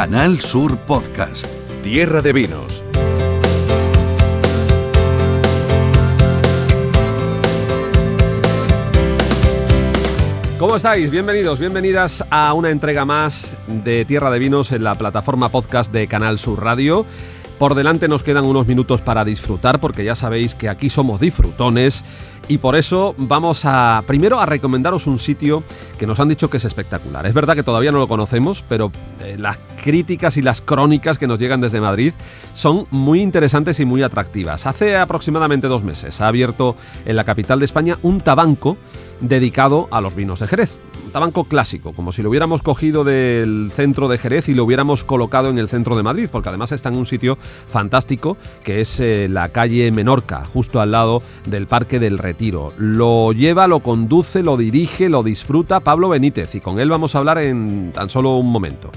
Canal Sur Podcast. Tierra de Vinos. ¿Cómo estáis? Bienvenidos, bienvenidas a una entrega más de Tierra de Vinos en la plataforma podcast de Canal Sur Radio. Por delante nos quedan unos minutos para disfrutar porque ya sabéis que aquí somos disfrutones y por eso vamos a primero a recomendaros un sitio que nos han dicho que es espectacular. Es verdad que todavía no lo conocemos, pero eh, las críticas y las crónicas que nos llegan desde Madrid son muy interesantes y muy atractivas. Hace aproximadamente dos meses ha abierto en la capital de España un tabanco dedicado a los vinos de Jerez. Tabanco clásico, como si lo hubiéramos cogido del centro de Jerez y lo hubiéramos colocado en el centro de Madrid, porque además está en un sitio fantástico que es eh, la calle Menorca, justo al lado del Parque del Retiro. Lo lleva, lo conduce, lo dirige, lo disfruta Pablo Benítez y con él vamos a hablar en tan solo un momento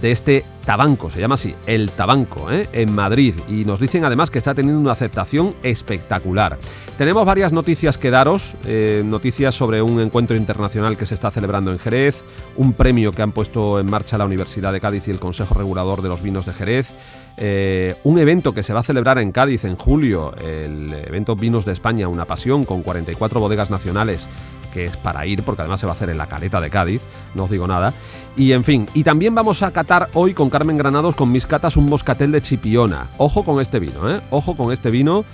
de este Tabanco, se llama así, el Tabanco, ¿eh? en Madrid. Y nos dicen además que está teniendo una aceptación espectacular. Tenemos varias noticias que daros, eh, noticias sobre un encuentro internacional que se está celebrando en Jerez, un premio que han puesto en marcha la Universidad de Cádiz y el Consejo Regulador de los Vinos de Jerez, eh, un evento que se va a celebrar en Cádiz en julio, el evento Vinos de España, una pasión con 44 bodegas nacionales que es para ir, porque además se va a hacer en la caleta de Cádiz, no os digo nada. Y en fin, y también vamos a catar hoy con Carmen Granados, con mis catas, un moscatel de Chipiona. Ojo con este vino, ¿eh? Ojo con este vino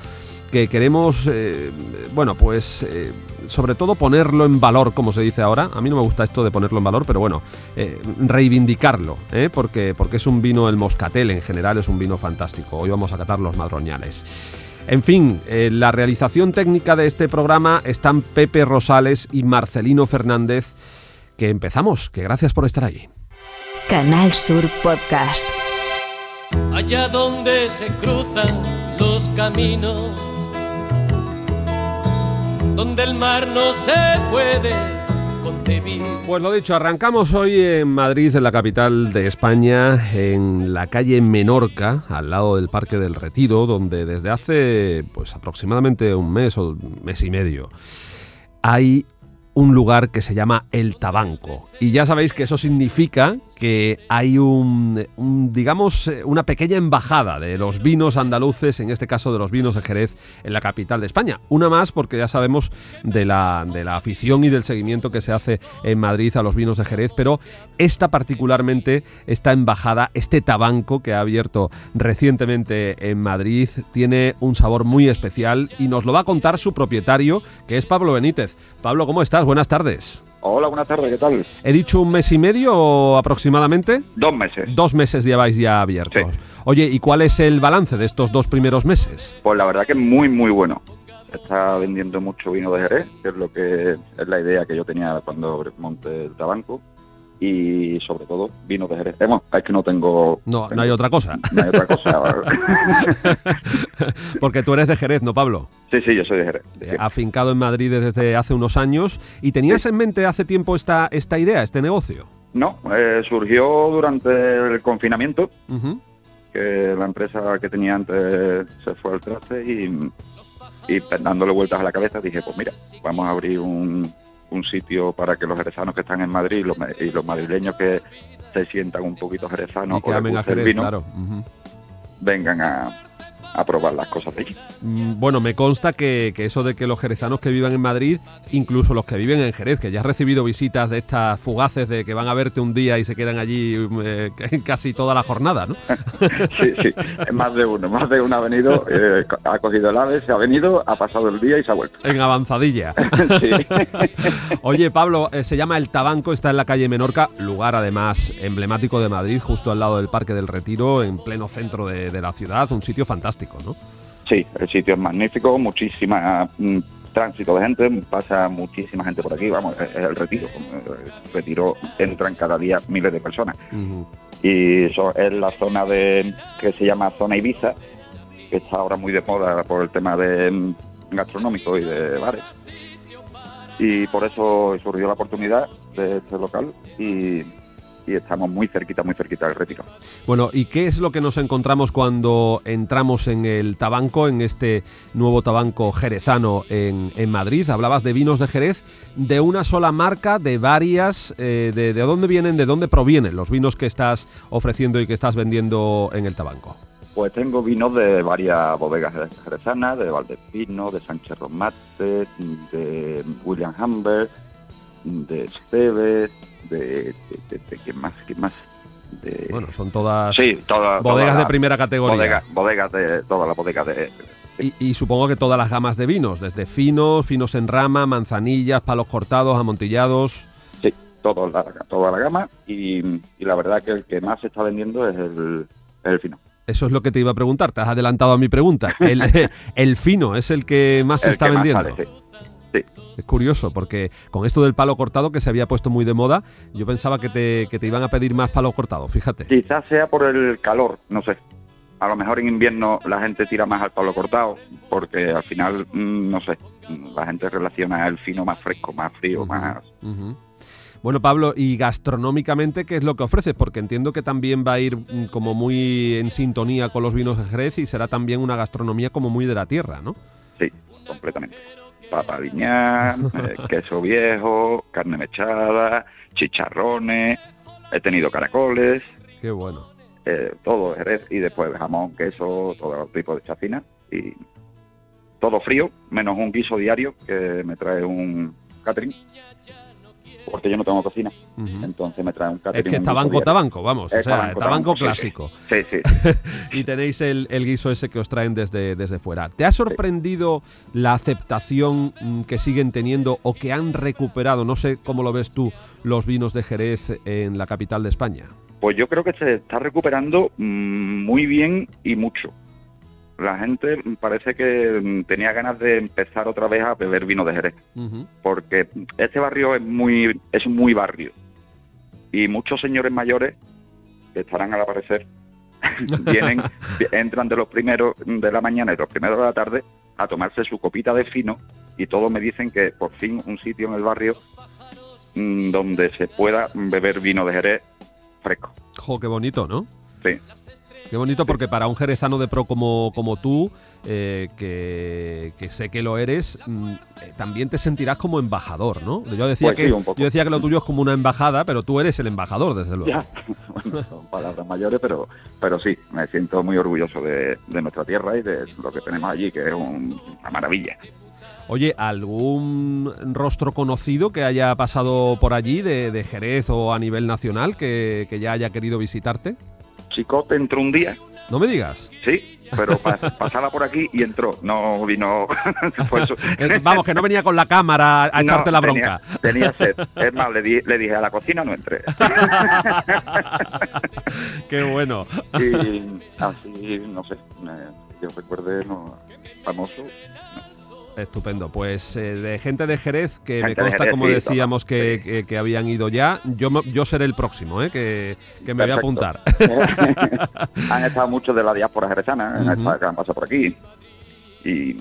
que queremos, eh, bueno, pues eh, sobre todo ponerlo en valor, como se dice ahora. A mí no me gusta esto de ponerlo en valor, pero bueno, eh, reivindicarlo, porque, porque es un vino, el moscatel en general es un vino fantástico. Hoy vamos a catar los madroñales. En fin, la realización técnica de este programa están Pepe Rosales y Marcelino Fernández. Que empezamos, que gracias por estar ahí. Canal Sur Podcast. Allá donde se cruzan los caminos donde el mar no se puede Pues lo dicho, arrancamos hoy en Madrid, en la capital de España, en la calle Menorca, al lado del Parque del Retiro, donde desde hace pues aproximadamente un mes o mes y medio hay un lugar que se llama El Tabanco. Y ya sabéis que eso significa que hay un, digamos, eh, una pequeña embajada de los vinos andaluces, en este caso de los vinos de Jerez, en la capital de España. Una más porque ya sabemos de la, de la afición y del seguimiento que se hace en Madrid a los vinos de Jerez, pero esta particularmente, esta embajada, este tabanco que ha abierto recientemente en Madrid, tiene un sabor muy especial y nos lo va a contar su propietario, que es Pablo Benítez. Pablo, ¿cómo estás? Buenas tardes. Hola, buenas tardes, ¿qué tal? ¿He dicho un mes y medio aproximadamente? Dos meses. Dos meses lleváis ya abiertos. Oye, ¿y cuál es el balance de estos dos primeros meses? Pues la verdad que es muy, muy bueno. Está vendiendo mucho vino de Jerez, que es lo que es la idea que yo tenía cuando monté el tabanco y sobre todo vino de Jerez. Bueno, es que no tengo... No, no hay otra cosa. No hay otra cosa. Porque tú eres de Jerez, ¿no, Pablo? Sí, sí, yo soy de Jerez. Eh, afincado en Madrid desde hace unos años. ¿Y tenías en mente hace tiempo esta, esta idea, este negocio? No, eh, surgió durante el confinamiento, que la empresa que tenía antes se fue al traste y, y dándole vueltas a la cabeza dije, pues mira, vamos a abrir un, un sitio para que los jerezanos que están en Madrid y los, madrileños que se sientan un poquito jerezanos o el vino, vengan a, a probar las cosas de. Mm, bueno, me consta que, eso de que los jerezanos que vivan en Madrid, incluso los que viven en Jerez, que ya has recibido visitas de estas fugaces de que van a verte un día y se quedan allí eh, casi toda la jornada, ¿no? sí, sí, más de uno, más de uno ha venido, eh, ha cogido el ave, se ha venido, ha pasado el día y se ha vuelto. En avanzadilla. sí. Oye, Pablo, eh, se llama El Tabanco, está en la calle Menorca, lugar además emblemático de Madrid, justo al lado del Parque del Retiro, en pleno centro de la ciudad, un sitio fantástico. Sí, el sitio es magnífico, muchísima mm, tránsito de gente, pasa muchísima gente por aquí, vamos, es, el retiro, el retiro entran cada día miles de personas. Y eso es la zona de que se llama zona Ibiza, que está ahora muy de moda por el tema de mm, gastronómico y de bares. Y por eso surgió la oportunidad de este local y, y estamos muy cerquita, muy cerquita del retiro. Bueno, ¿y qué es lo que nos encontramos cuando entramos en el Tabanco, en este nuevo Tabanco jerezano en, en Madrid? Hablabas de vinos de Jerez, de una sola marca, de varias, eh, de, de dónde vienen, de dónde provienen los vinos que estás ofreciendo y que estás vendiendo en el Tabanco. Pues tengo vinos de varias bodegas jerezanas, de Valdespino, de Sánchez Romate, de William Humbert, de Esteves, de, de, de, de ¿qué más? ¿Qué más? De, Bueno, son todas sí, todas bodegas de primera categoría. bodega- bodegas de todas las bodegas de, Y, y supongo que todas las gamas de vinos, desde finos, finos en rama, manzanillas, palos cortados, amontillados. Sí, toda la, toda la gama y, y la verdad que el que más se está vendiendo es el, el fino. Eso es lo que te iba a preguntar, te has adelantado a mi pregunta. El, el fino es el que más se está que más vendiendo. sale, sí. Sí, Es curioso, porque con esto del palo cortado que se había puesto muy de moda, yo pensaba que te, que te iban a pedir más palo cortado, fíjate. Quizás sea por el calor, no sé. A lo mejor en invierno la gente tira más al palo cortado, porque al final, mm, no sé, mm, la gente relaciona el fino más fresco, más frío, más... Bueno, Pablo, y gastronómicamente, ¿qué es lo que ofreces? Porque entiendo que también va a ir mm, como muy en sintonía con los vinos de Jerez y será también una gastronomía como muy de la tierra, ¿no? Sí, completamente. Papa eh, queso viejo, carne mechada, chicharrones, he tenido caracoles, Qué bueno. eh, todo Jerez y después jamón, queso, todo tipo de chacina y todo frío, menos un guiso diario que me trae un catering, porque yo no tengo cocina, entonces me trae un Es catering. que un guiso tabanco, vamos. O Es sea, tabanco, tabanco tabanco, sí, clásico. Sí, sí, sí. Y tenéis el, el guiso ese que os traen desde, desde fuera. ¿Te ha sorprendido la aceptación mm, que siguen teniendo o que han recuperado, no sé cómo lo ves tú, los vinos de Jerez en la capital de España? Pues yo creo que se está recuperando mm, muy bien y mucho. La gente parece que mm, tenía ganas de empezar otra vez a beber vino de Jerez, porque este barrio es muy es muy barrio y muchos señores mayores que estarán al aparecer vienen entran de los primeros de la mañana y los primeros de la tarde a tomarse su copita de fino y todos me dicen que por fin un sitio en el barrio mm, donde se pueda beber vino de Jerez fresco. Jo, qué bonito, ¿no? Sí. Qué bonito porque para un jerezano de pro como, como tú, eh, que, que sé que lo eres, mm, eh, también te sentirás como embajador, ¿no? Yo decía, Pues que, sí, yo decía que lo tuyo es como una embajada, pero tú eres el embajador, desde luego. Ya, bueno, son palabras mayores, pero, pero sí, me siento muy orgulloso de, de nuestra tierra y de lo que tenemos allí, que es un- una maravilla. Oye, ¿algún rostro conocido que haya pasado por allí, de, de Jerez o a nivel nacional, que, que ya haya querido visitarte? Chicote entró un día, No me digas. sí, pero pas- pasaba por aquí y entró, no vino. Eh, Vamos, que no venía con la cámara a No, echarte la bronca. Tenía, sed. Es más, le, di- le dije a la cocina no entré. Qué bueno. Y así, no sé, me- yo recuerde, no, famoso. Estupendo. Pues eh, de gente de Jerez, que me Gente consta, como sí, decíamos, que, sí. que- que habían ido ya. Yo, yo seré el próximo, ¿eh? que, que me voy a apuntar. han estado muchos de la diáspora jerezana, Ujú. estado- que han pasado por aquí. Y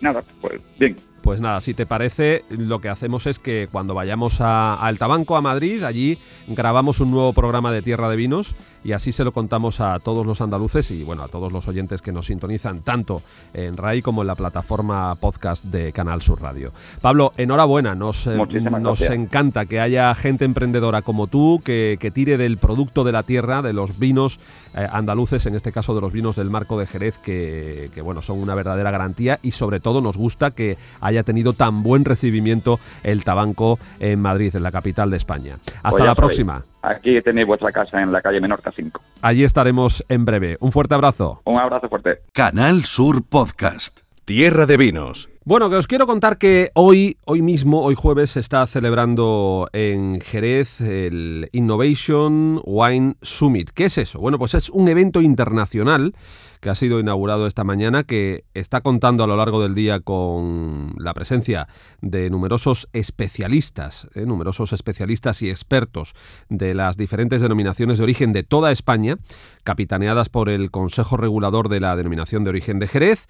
nada, pues bien. Pues nada, si te parece, lo que hacemos es que cuando vayamos a, a El Tabanco, a Madrid, allí grabamos un nuevo programa de Tierra de Vinos y así se lo contamos a todos los andaluces y bueno, a todos los oyentes que nos sintonizan tanto en RAI como en la plataforma podcast de Canal Sur Radio. Pablo, enhorabuena, nos, eh, nos encanta que haya gente emprendedora como tú que, que tire del producto de la tierra, de los vinos eh, andaluces, en este caso de los vinos del Marco de Jerez, que, que, bueno, son una verdadera garantía y sobre todo nos gusta que haya tenido tan buen recibimiento el tabanco en Madrid, en la capital de España. Hasta Pues la próxima. Aquí tenéis vuestra casa en la calle Menorca 5. Allí estaremos en breve. Un fuerte abrazo. Un abrazo fuerte. Canal Sur Podcast. Tierra de Vinos. Bueno, que os quiero contar que hoy, hoy mismo, hoy jueves, se está celebrando en Jerez el Innovation Wine Summit. ¿Qué es eso? Bueno, pues es un evento internacional que ha sido inaugurado esta mañana, que está contando a lo largo del día con la presencia de numerosos especialistas, ¿eh? numerosos especialistas y expertos de las diferentes denominaciones de origen de toda España, capitaneadas por el Consejo Regulador de la Denominación de Origen de Jerez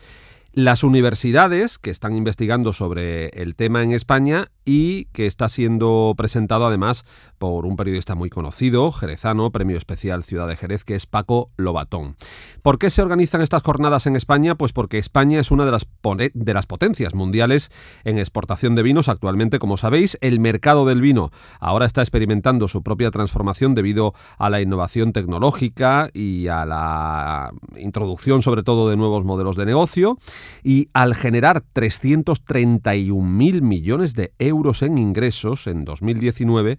las universidades que están investigando sobre el tema en España y que está siendo presentado además por un periodista muy conocido, jerezano, premio especial Ciudad de Jerez, que es Paco Lobatón. ¿Por qué se organizan estas jornadas en España? Pues porque España es una de las, de las potencias mundiales en exportación de vinos. Actualmente, como sabéis, el mercado del vino ahora está experimentando su propia transformación debido a la innovación tecnológica y a la introducción sobre todo de nuevos modelos de negocio y al generar 331.000 millones de euros en ingresos en 2019,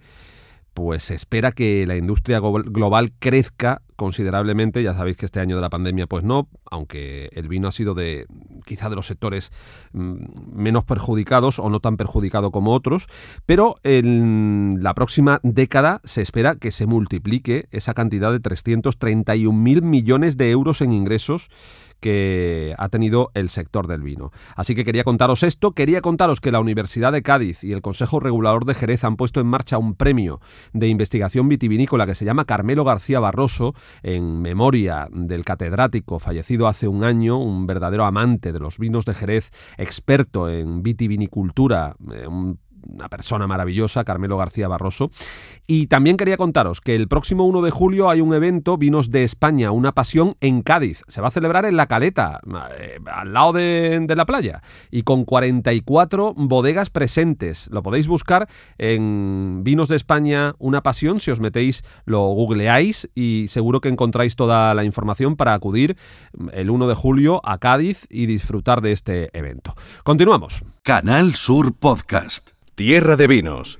pues se espera que la industria global crezca considerablemente. Ya sabéis que este año de la pandemia, pues no, aunque el vino ha sido de quizá de los sectores mm, menos perjudicados o no tan perjudicado como otros, pero en la próxima década se espera que se multiplique esa cantidad de 331.000 millones de euros en ingresos que ha tenido el sector del vino. Así que quería contaros esto, quería contaros que la Universidad de Cádiz y el Consejo Regulador de Jerez han puesto en marcha un premio de investigación vitivinícola que se llama Carmelo García Barroso en memoria del catedrático fallecido hace un año, un verdadero amante de los vinos de Jerez, experto en vitivinicultura, eh, una persona maravillosa, Carmelo García Barroso. Y también quería contaros que el próximo 1 de julio hay un evento, Vinos de España, una pasión en Cádiz. Se va a celebrar en La Caleta, eh, al lado de, la playa, y con 44 bodegas presentes. Lo podéis buscar en Vinos de España, una pasión, si os metéis, lo googleáis y seguro que encontráis toda la información para acudir el 1 de julio a Cádiz y disfrutar de este evento. Continuamos. Canal Sur Podcast. Tierra de Vinos.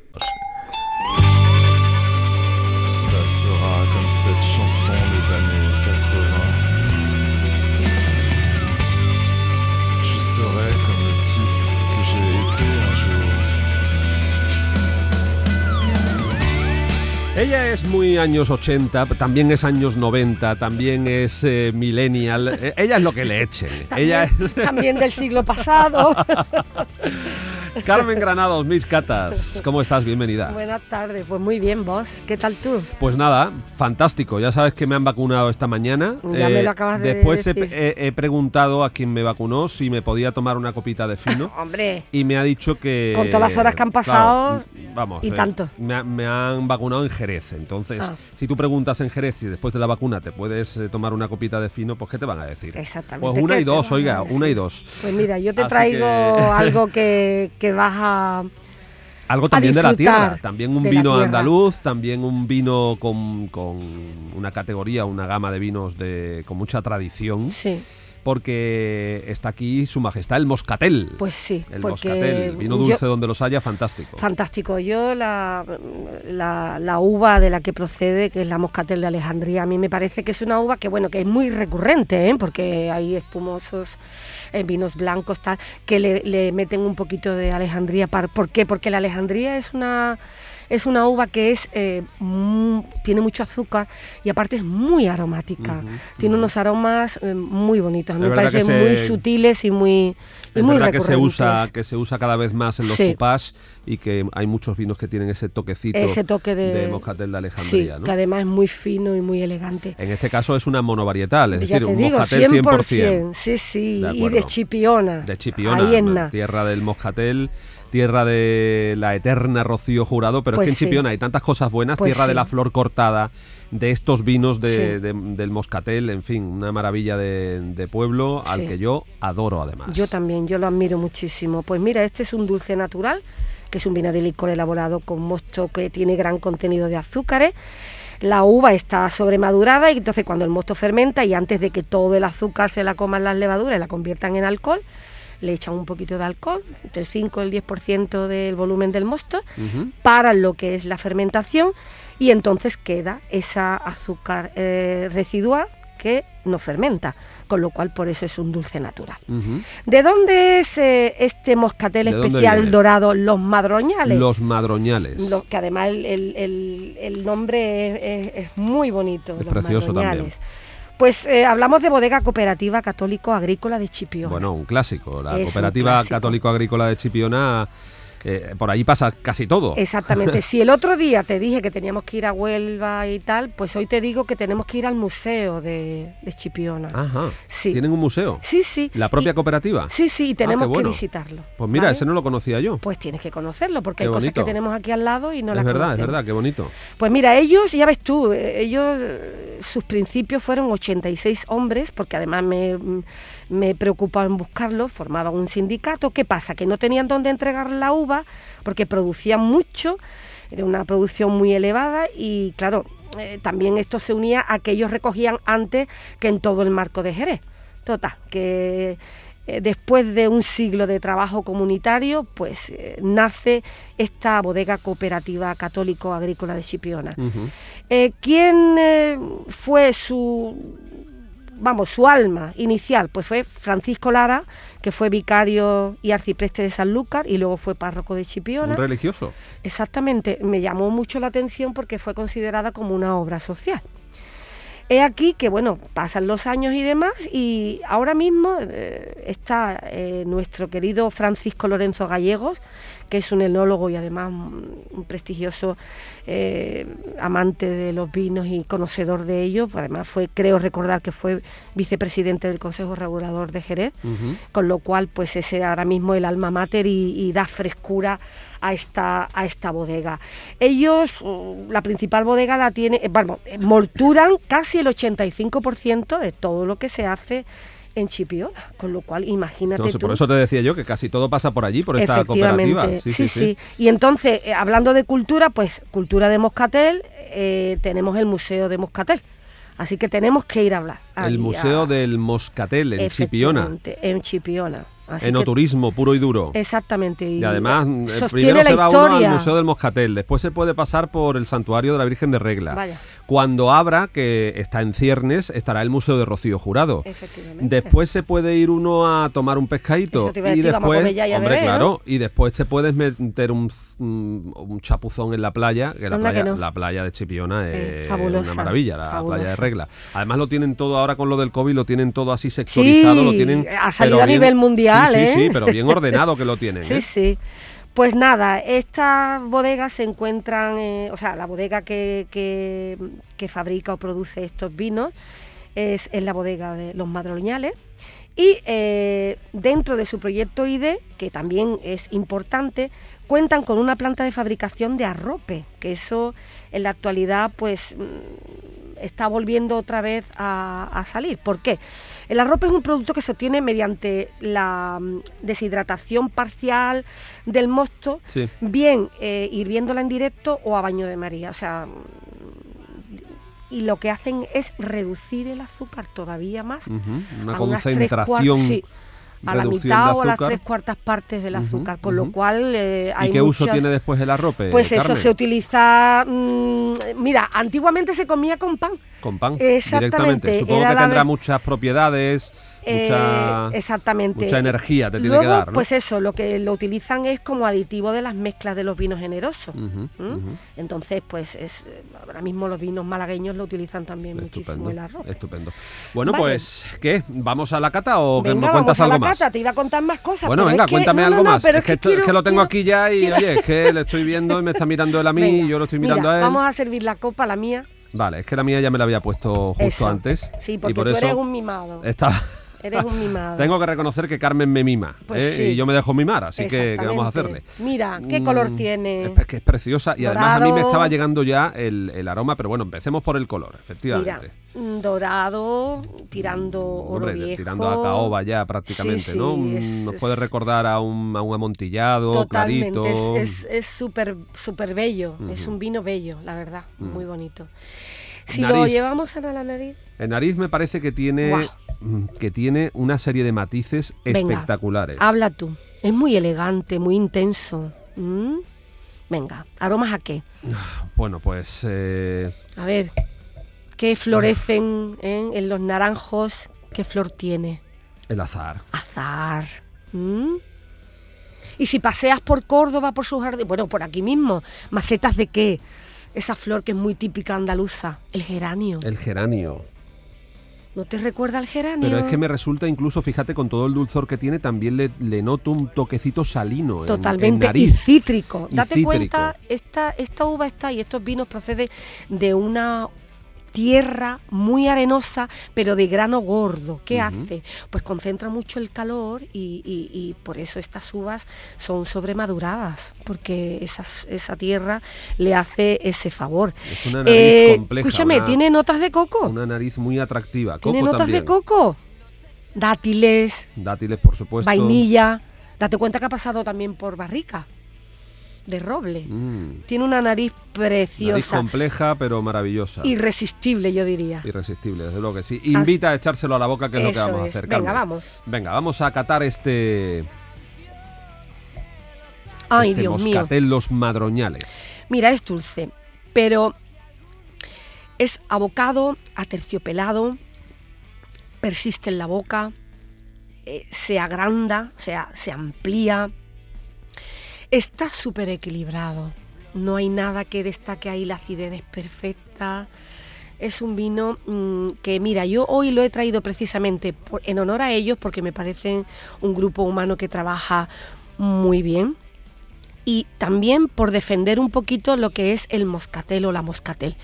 Ella es muy años 80, también es años 90, también es eh, millennial. Eh, ella es lo que le echen. También, Ella es... también del siglo pasado. Carmen Granados, mis catas. ¿Cómo estás? Bienvenida. Buenas tardes, pues muy bien, vos. ¿Qué tal tú? Pues nada, fantástico. Ya sabes que me han vacunado esta mañana. Ya me lo acabas de Después decir. he, he preguntado a quien me vacunó si me podía tomar una copita de fino. Hombre, Y me ha dicho que. Con todas las horas que han pasado, claro, vamos. y eh, tanto. Me, ha- me han vacunado en Jerez. Entonces, Ah. si tú preguntas en Jerez y después de la vacuna te puedes eh, tomar una copita de fino, pues ¿qué te van a decir? Exactamente, Pues una ¿qué y dos, oiga, una y dos. pues mira, yo te Así traigo que- algo que, que vas a... Algo también de la tierra, también un vino andaluz, también un vino con, con una categoría, una gama de vinos de, con mucha tradición, Sí, porque está aquí su majestad, el moscatel. pues sí. el moscatel, vino yo- dulce donde los haya, fantástico. Fantástico. Yo la, la, la uva de la que procede, que es la moscatel de Alejandría, a mí me parece que es una uva que bueno que es muy recurrente, ¿eh? porque hay espumosos, eh, vinos blancos, tal, que le, le meten un poquito de Alejandría. ¿Por qué? Porque la Alejandría es una es una uva que es eh, tiene mucho azúcar y aparte es muy aromática. Tiene unos aromas eh, muy bonitos. A mí me parecen muy sutiles y muy, y Es muy verdad que se usa que se usa cada vez más en los Sí. cupás y que hay muchos vinos que tienen ese toquecito ese toque de, moscatel de sí, Alejandría, ¿no? que además es muy fino y muy elegante. En este caso es una monovarietal, es ya decir, un digo, moscatel 100%. 100%, sí, sí, De y de Chipiona. De Chipiona, tierra del moscatel, tierra de la eterna Rocío Jurado, pero Pues es que en sí. Chipiona hay tantas cosas buenas, Pues tierra de la flor cortada, de estos vinos de- Sí. de- del moscatel, en fin, una maravilla de, de pueblo al que yo adoro además. Yo también, yo lo admiro muchísimo. Pues mira, este es un dulce natural, que es un vino de licor elaborado con mosto que tiene gran contenido de azúcares. La uva está sobremadurada y entonces cuando el mosto fermenta y antes de que todo el azúcar se la coman las levaduras y la conviertan en alcohol, le echan un poquito de alcohol, entre el 5 y el 10% del volumen del mosto, para lo que es la fermentación y entonces queda esa azúcar eh, residual que no fermenta, con lo cual por eso es un dulce natural. ¿De dónde es eh, este moscatel ¿De dónde especial dorado, los madroñales? Los madroñales. Lo- que además el, el- el- el nombre es, es- es muy bonito. Es los precioso madroñales. Pues eh, hablamos de bodega cooperativa católico agrícola de Chipiona. Bueno, un clásico. La Es Cooperativa. Católico Agrícola de Chipiona eh, por ahí pasa casi todo. Exactamente. si el otro día te dije que teníamos que ir a Huelva y tal, pues hoy te digo que tenemos que ir al museo de, de Chipiona. Ajá. Sí. ¿Tienen un museo? Sí, sí. ¿La propia Y- cooperativa? Sí, sí, y tenemos Ah, bueno. que visitarlo. Pues mira, ¿vale? ese no lo conocía yo. Pues tienes que conocerlo, porque Qué hay cosas que tenemos aquí al lado y no es las verdad, es conocemos. verdad, qué bonito. Pues mira, ellos, ya ves tú, eh, ellos, sus principios fueron 86 hombres, porque además me, me preocupaba en buscarlos, formaban un sindicato. ¿Qué pasa? Que no tenían dónde entregar la uva, porque producían mucho, era una producción muy elevada y claro, eh, también esto se unía a que ellos recogían antes que en todo el marco de Jerez. Total, que eh, después de un siglo de trabajo comunitario, pues eh, nace esta bodega cooperativa católico agrícola de Chipiona. ¿Quién fue su, vamos, su alma inicial? Pues fue Francisco Lara, que fue vicario y arcipreste de Sanlúcar y luego fue párroco de Chipiona. Un religioso. Exactamente, me llamó mucho la atención porque fue considerada como una obra social. He aquí que, bueno, pasan los años y demás, y ahora mismo eh, está eh, nuestro querido Francisco Lorenzo Gallegos, que es un enólogo y además un prestigioso eh, amante de los vinos y conocedor de ellos. Además, fue, creo recordar que fue vicepresidente del Consejo Regulador de Jerez con lo cual pues ese ahora mismo el alma mater y, y da frescura a esta a esta bodega. Ellos mm, la principal bodega la tiene, eh, bueno, eh, molturan casi el 85% de todo lo que se hace en Chipiona, con lo cual imagínate tú. por eso te decía yo que casi todo pasa por allí, por esta cooperativa. Efectivamente, sí, sí, Y entonces, eh, hablando de cultura, pues cultura de Moscatel, eh, tenemos el Museo de Moscatel. Así que tenemos que ir a hablar. El Museo a- del Moscatel, en Chipiona. En Chipiona. Así que- Enoturismo puro y duro. Exactamente. Y además, eh, primero se va uno al Museo del Moscatel, después se puede pasar por el Santuario de la Virgen de Regla. Vaya. Cuando abra, que está en ciernes, estará el Museo de Rocío Jurado. Efectivamente. Después se puede ir uno a tomar un pescadito Eso te iba a y decir, después, ya y hombre, claro, y después te puedes meter un, un- un chapuzón en la playa, que la playa, que no. la playa de Chipiona es fabulosa, una maravilla, la fabulosa. playa de Regla. Además lo tienen todo ahora con lo del COVID, lo tienen todo así sectorizado, lo tienen ha salido a nivel mundial, sí, sí, ¿eh? sí, pero bien ordenado que lo tienen. Sí, ¿eh? sí. Pues nada, estas bodegas se encuentran, eh, o sea, la bodega que, que- que fabrica o produce estos vinos es, es la bodega de Los Madroñales. Y eh, dentro de su proyecto ID, que también es importante, cuentan con una planta de fabricación de arrope, que eso en la actualidad pues mm, está volviendo otra vez a, a salir. ¿Por qué? El arrope es un producto que se obtiene mediante la mm, deshidratación parcial del mosto, Sí. bien eh, hirviéndola en directo o a baño de María. O sea, y lo que hacen es reducir el azúcar todavía más. Ujú, Una a unas concentración. sí, a la mitad o a las tres cuartas partes del azúcar, con lo cual eh, hay ¿Y qué uso tiene después el arrope? Pues eso se utiliza, mm, mira, antiguamente se comía con pan. Con pan, Exactamente, directamente. Supongo era que tendrá muchas propiedades, mucha, Eh, exactamente. mucha energía te tiene Luego, que dar, ¿no? Pues eso, lo que lo utilizan es como aditivo de las mezclas de los vinos generosos. Ujú, ¿m? ujú. Entonces, pues es, ahora mismo los vinos malagueños lo utilizan también muchísimo el arroz. estupendo. Bueno, Vale. pues, ¿qué? ¿Vamos a la cata o que Venga, me cuentas vamos a algo la más? cata, te iba a contar más cosas. Bueno, venga, es que- cuéntame no, no, algo no, más. pero es que, esto- quiero- es que lo tengo quiero- aquí ya y, quiero- oye, es que le estoy viendo y me está mirando él a mí Venga, y yo lo estoy mirando mira, a él. Vamos a servir la copa, la mía. Vale, es que la mía ya me la había puesto justo Eso. antes. Sí, y porque por tú eso eres un mimado. está- Eres un mimado. Tengo que reconocer que Carmen me mima Pues ¿eh? sí. y yo me dejo mimar, así que ¿qué vamos a hacerle? Mira, ¿qué color Mm, tiene? Es que es preciosa y además a mí me estaba llegando ya el, el aroma, pero bueno, empecemos por el color, efectivamente. mm, dorado, tirando oro Hombre, viejo. tirando a caoba ya prácticamente, Sí, ¿no? Mm, es- Nos puede recordar a un, a un amontillado, Totalmente, clarito. es es- es súper súper bello, es un vino bello, la verdad, muy bonito. Si Nariz. lo llevamos a la nariz, El nariz me parece que tiene, mm, que tiene una serie de matices Venga, espectaculares. habla tú. Es muy elegante, muy intenso. ¿Mm? Venga, ¿aromas a qué? Bueno, pues eh, A ver, ¿qué florecen eh, en los naranjos? ¿Qué flor tiene? el azar. Azar. ¿Mm? Y si paseas por Córdoba, por sus jardines, bueno, por aquí mismo, macetas de qué? Esa flor que es muy típica andaluza, el geranio. El geranio. ¿No te recuerda al geranio? Pero es que me resulta incluso, fíjate, con todo el dulzor que tiene, también le, le noto un toquecito salino. en- en Totalmente, y nariz. cítrico. Y Date cítrico. cuenta, esta, esta uva está y estos vinos proceden de una tierra muy arenosa, pero de grano gordo. ¿Qué hace? Pues concentra mucho el calor y, y- y por eso estas uvas son sobremaduradas, porque esas- esa tierra le hace ese favor. Es una nariz compleja, Escúchame, una- ¿tiene notas de coco? Una nariz muy atractiva. ¿Tiene Coco notas también. de coco? Dátiles, Dátiles, por supuesto. vainilla. Date cuenta que ha pasado también por barrica de roble. Mm, Tiene una nariz Nariz preciosa, compleja, pero maravillosa. irresistible, yo diría. Irresistible, desde luego que sí. Invita a echárselo a la boca, que es lo que vamos a hacer. Venga, Carmen. vamos. Venga, vamos a catar este, Ay, este Dios mío. Los Madroñales. Mira, es dulce, pero es abocado, aterciopelado, persiste en la boca, eh, se agranda, se, se amplía. Está súper equilibrado. No hay nada que destaque ahí, la acidez es perfecta. Es un vino mm, que, mira, yo hoy lo he traído precisamente en honor a ellos porque me parecen un grupo humano que trabaja muy bien y también por defender un poquito lo que es el moscatel o la moscatel.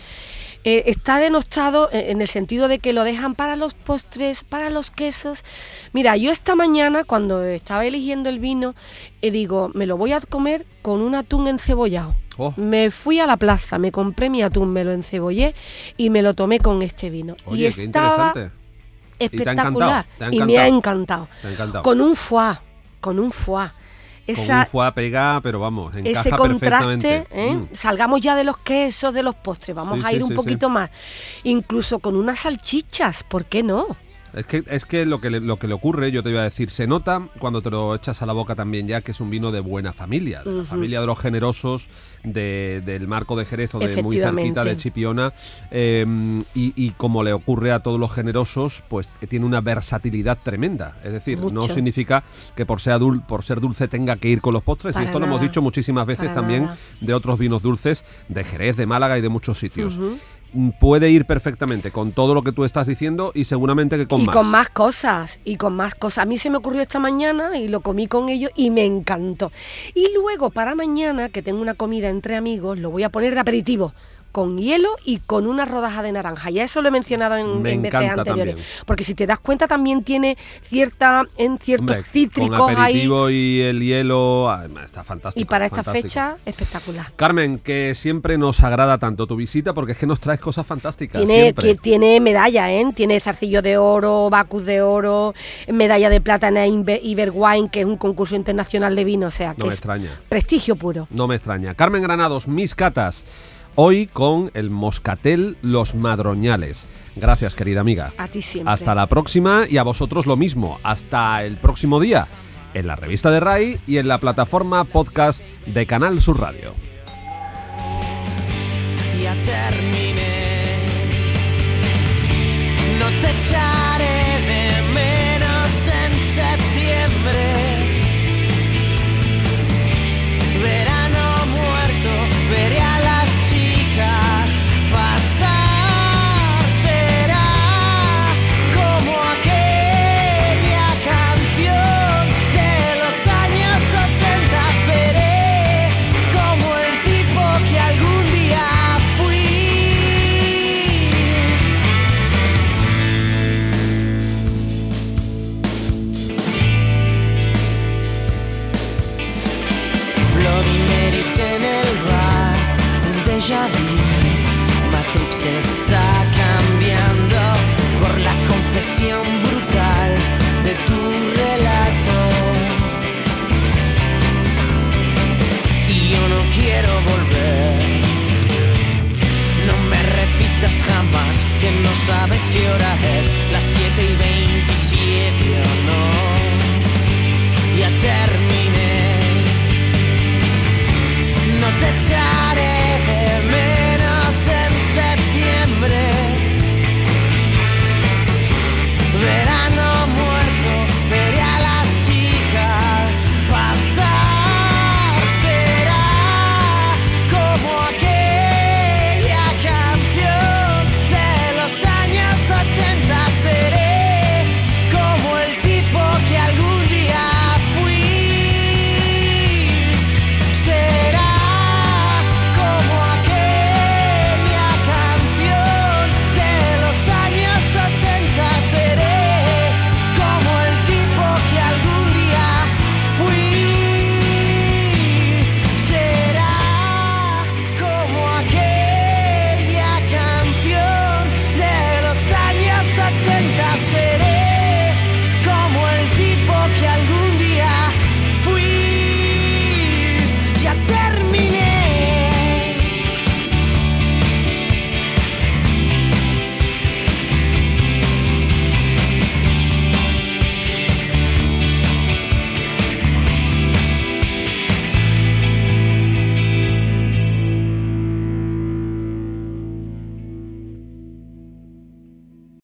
Eh, está denostado eh, en el sentido de que lo dejan para los postres, para los quesos. Mira, yo esta mañana cuando estaba eligiendo el vino, eh, digo, me lo voy a comer con un atún encebollado. Oh. Me fui a la plaza, me compré mi atún, me lo encebollé y me lo tomé con este vino. Oye, y qué estaba espectacular. ¿Te ha Y me ha encantado? encantado. Te ha encantado. Con un foie, con un foie. Con Esa, un foie pega, pero vamos, encaja ese contraste. ¿eh? Mm. salgamos ya de los quesos, de los postres, vamos Sí, a sí, ir un sí, poquito más. Incluso con unas salchichas, ¿por qué no? Es que, es que, lo, que le, lo que le ocurre, yo te iba a decir, se nota cuando te lo echas a la boca también ya que es un vino de buena familia, de la familia de los generosos, de- del marco de Jerez o de muy cerquita de Chipiona, eh, y, y como le ocurre a todos los generosos, pues que tiene una versatilidad tremenda. Es decir, no significa que por ser, dul- por ser dulce tenga que ir con los postres, y esto lo hemos dicho muchísimas veces Para también nada. de otros vinos dulces, de Jerez, de Málaga y de muchos sitios. Puede ir perfectamente con todo lo que tú estás diciendo y seguramente que con y más. con más cosas, y con más cosas. A mí se me ocurrió esta mañana y lo comí con ellos y me encantó. Y luego para mañana, que tengo una comida entre amigos, lo voy a poner de aperitivo. Con hielo y con una rodaja de naranja. Ya eso lo he mencionado en, Me en veces anteriores. también. Porque si te das cuenta, también tiene cierta, en ciertos Hombre, cítricos con ahí. aperitivo y el hielo, está fantástico. Y para esta fantástico. fecha, espectacular. Carmen, que siempre nos agrada tanto tu visita porque es que nos traes cosas fantásticas. Tiene, que tiene medalla, ¿eh? Tiene zarcillo de oro, Bacus de oro, medalla de plata en Iber- Iberwine, que es un concurso internacional de vino, o sea, que No me es extraña. prestigio puro. No me extraña. Carmen Granados, mis catas. Hoy con el Moscatel Los Madroñales. Gracias, querida amiga. A ti siempre. Hasta la próxima y a vosotros lo mismo. Hasta el próximo día en la revista de RAI y en la plataforma podcast de Canal Sur Radio. ya terminé. No te echaré de menos en septiembre.